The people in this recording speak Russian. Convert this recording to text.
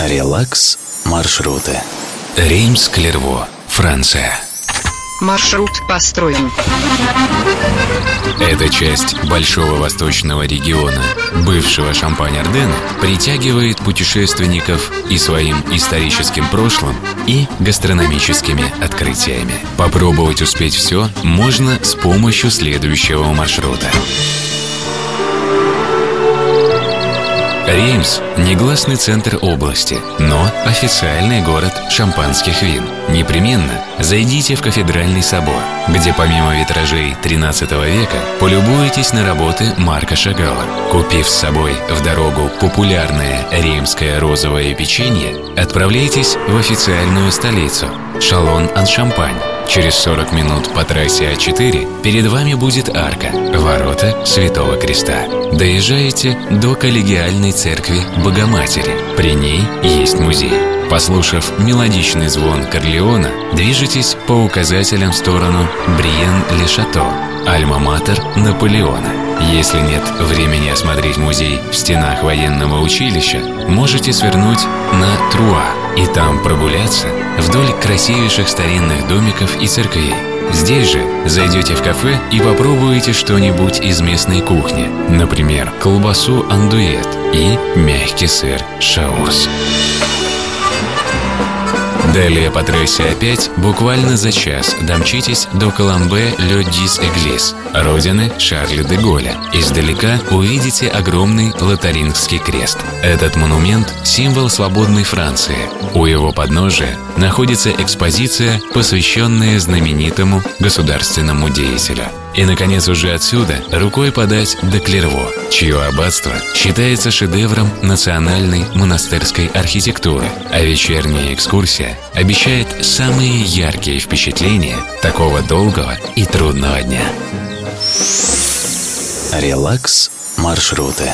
Релакс маршруты. Реймс-Клерво, Франция. Маршрут построен. Эта часть Большого Восточного региона, бывшего Шампань-Ардена, притягивает путешественников и своим историческим прошлым, и гастрономическими открытиями. Попробовать успеть все можно с помощью следующего маршрута. Реймс – негласный центр области, но официальный город шампанских вин. Непременно зайдите в кафедральный собор, где помимо витражей 13 века полюбуетесь на работы Марка Шагала. Купив с собой в дорогу популярное римское розовое печенье, отправляйтесь в официальную столицу – Шалон-ан-Шампань, Через 40 минут по трассе А4 перед вами будет арка, ворота Святого Креста. Доезжаете до коллегиальной церкви Богоматери. При ней есть музей. Послушав мелодичный звон Корлеона, движетесь по указателям в сторону Бриен-Ле-Шато, Альма-Матер Наполеона. Если нет времени осмотреть музей в стенах военного училища, можете свернуть на Труа и там прогуляться вдоль красивейших старинных домиков и церквей. Здесь же зайдете в кафе и попробуете что-нибудь из местной кухни, например, колбасу андует и мягкий сыр шаурс. Далее по трассе опять буквально за час домчитесь до Коломбе Ле Дис Эглис, родины Шарля де Голля. Издалека увидите огромный лотарингский крест. Этот монумент – символ свободной Франции. У его подножия находится экспозиция, посвященная знаменитому государственному деятелю. И, наконец, уже отсюда рукой подать до Клерво, чье аббатство считается шедевром национальной монастырской архитектуры, а вечерняя экскурсия обещает самые яркие впечатления такого долгого и трудного дня. Релакс маршруты.